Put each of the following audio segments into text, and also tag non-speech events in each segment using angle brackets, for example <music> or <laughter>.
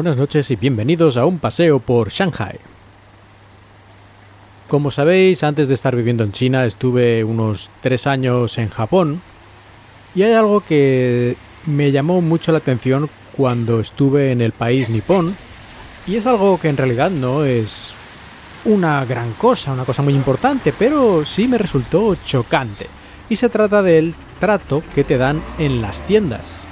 Buenas noches y bienvenidos a un paseo por Shanghai. Como sabéis, antes de estar viviendo en China estuve unos tres años en Japón y hay algo que me llamó mucho la atención cuando estuve en el país nipón y es algo que en realidad no es una gran cosa, una cosa muy importante, pero sí me resultó chocante. Y se trata del trato que te dan en las tiendas.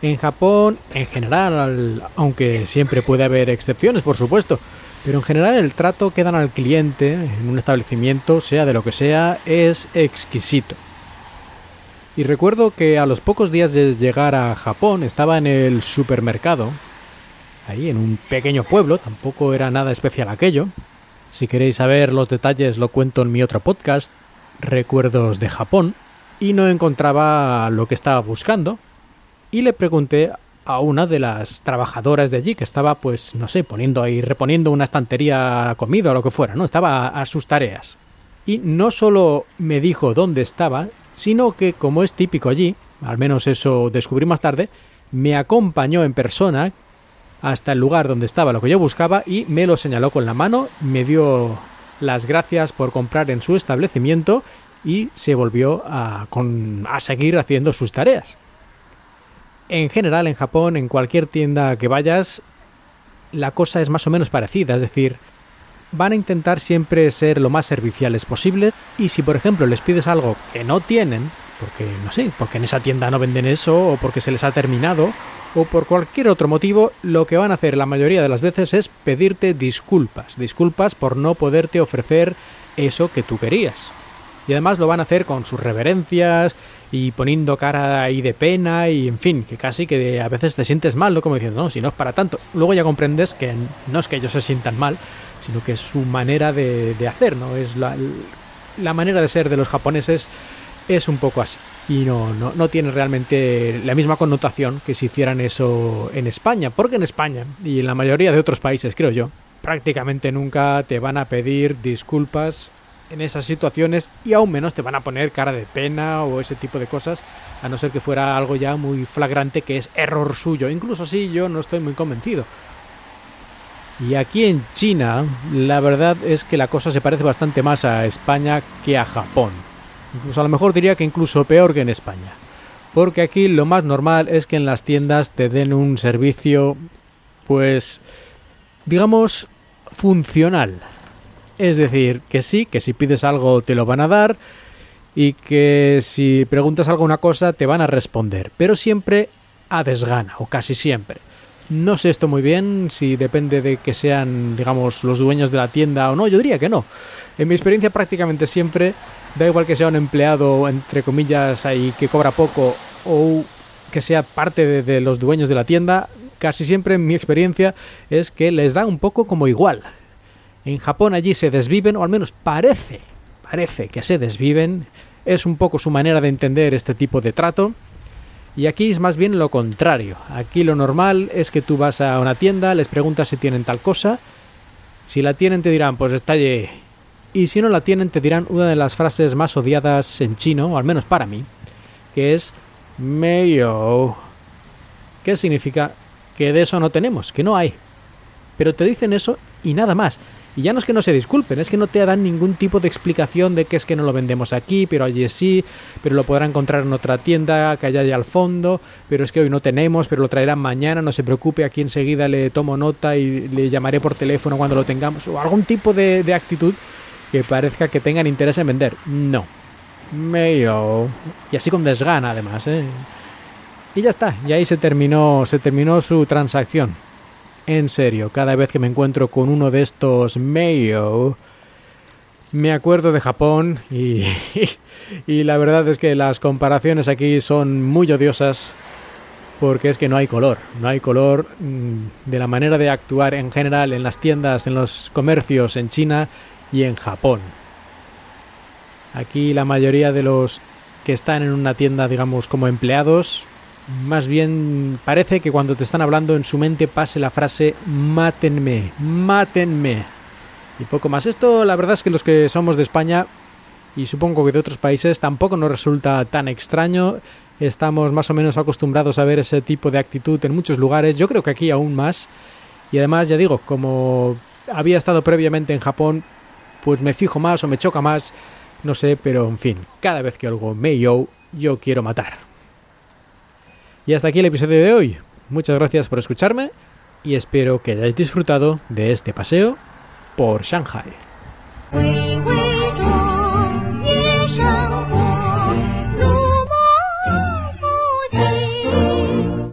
En Japón, en general, aunque siempre puede haber excepciones, por supuesto, pero en general el trato que dan al cliente en un establecimiento, sea de lo que sea, es exquisito. Y recuerdo que a los pocos días de llegar a Japón estaba en el supermercado, ahí en un pequeño pueblo, tampoco era nada especial aquello. Si queréis saber los detalles lo cuento en mi otro podcast, Recuerdos de Japón, y no encontraba lo que estaba buscando. Y le pregunté a una de las trabajadoras de allí que estaba, pues, no sé, poniendo ahí, reponiendo una estantería comida o lo que fuera, ¿no? Estaba a sus tareas. Y no solo me dijo dónde estaba, sino que, como es típico allí, al menos eso descubrí más tarde, me acompañó en persona hasta el lugar donde estaba lo que yo buscaba y me lo señaló con la mano, me dio las gracias por comprar en su establecimiento y se volvió a, a seguir haciendo sus tareas. En general, en Japón, en cualquier tienda que vayas, la cosa es más o menos parecida, es decir, van a intentar siempre ser lo más serviciales posible. Y si por ejemplo les pides algo que no tienen, porque no sé, porque en esa tienda no venden eso o porque se les ha terminado o por cualquier otro motivo, lo que van a hacer la mayoría de las veces es pedirte disculpas, disculpas por no poderte ofrecer eso que tú querías. Y además lo van a hacer con sus reverencias y poniendo cara ahí de pena y en fin, que casi que a veces te sientes mal, ¿no? Como diciendo, no, si no es para tanto. Luego ya comprendes que no es que ellos se sientan mal, sino que es su manera de, hacer, ¿no? Es la, la manera de ser de los japoneses es un poco así. Y no, no, no, tiene realmente la misma connotación que si hicieran eso en España. Porque en España, y en la mayoría de otros países, creo yo, prácticamente nunca te van a pedir disculpas en esas situaciones y aún menos te van a poner cara de pena o ese tipo de cosas, a no ser que fuera algo ya muy flagrante que es error suyo. Incluso así yo no estoy muy convencido. Y aquí en China, la verdad es que la cosa se parece bastante más a España que a Japón. Incluso a lo mejor diría que incluso peor que en España. Porque aquí lo más normal es que en las tiendas te den un servicio, pues, digamos, funcional es decir, que sí, que si pides algo te lo van a dar y que si preguntas alguna cosa te van a responder, pero siempre a desgana, o casi siempre. No sé esto muy bien, si depende de que sean, digamos, los dueños de la tienda o no, yo diría que no. En mi experiencia prácticamente siempre, da igual que sea un empleado, entre comillas, ahí que cobra poco o que sea parte de, de los dueños de la tienda, casi siempre en mi experiencia es que les da un poco como igual. En Japón allí se desviven, o al menos parece, parece que se desviven. Es un poco su manera de entender este tipo de trato. Y aquí es más bien lo contrario. Aquí lo normal es que tú vas a una tienda, les preguntas si tienen tal cosa. Si la tienen te dirán, pues está. Y si no la tienen te dirán una de las frases más odiadas en chino, o al menos para mí, que es meyo. ¿Qué significa? Que de eso no tenemos, que no hay. Pero te dicen eso y nada más. Y ya no es que no se disculpen, es que no te dan ningún tipo de explicación de que es que no lo vendemos aquí, pero allí sí, pero lo podrá encontrar en otra tienda que allá al fondo, pero es que hoy no tenemos, pero lo traerán mañana, no se preocupe, aquí enseguida le tomo nota y le llamaré por teléfono cuando lo tengamos, o algún tipo de, actitud que parezca que tengan interés en vender. No. Medio. Y así con desgana además, ¿eh? Y ya está, y ahí se terminó, se terminó su transacción en serio, cada vez que me encuentro con uno de estos Mayo, me acuerdo de Japón y, <laughs> y, la verdad es que las comparaciones aquí son muy odiosas porque es que no hay color, no hay color mm, de la manera de actuar en general en las tiendas, en los comercios en China y en Japón. Aquí la mayoría de los que están en una tienda, digamos, como empleados, más bien parece que cuando te están hablando en su mente pase la frase mátenme, mátenme. Y poco más. Esto la verdad es que los que somos de España y supongo que de otros países tampoco nos resulta tan extraño estamos más o menos acostumbrados a ver ese tipo de actitud en muchos lugares, yo creo que aquí aún más. Y además, ya digo, como había estado previamente en Japón, pues me fijo más o me choca más, no sé, pero en fin, cada vez que algo me yo, yo quiero matar. Y hasta aquí el episodio de hoy. Muchas gracias por escucharme y espero que hayáis disfrutado de este paseo por Shanghai.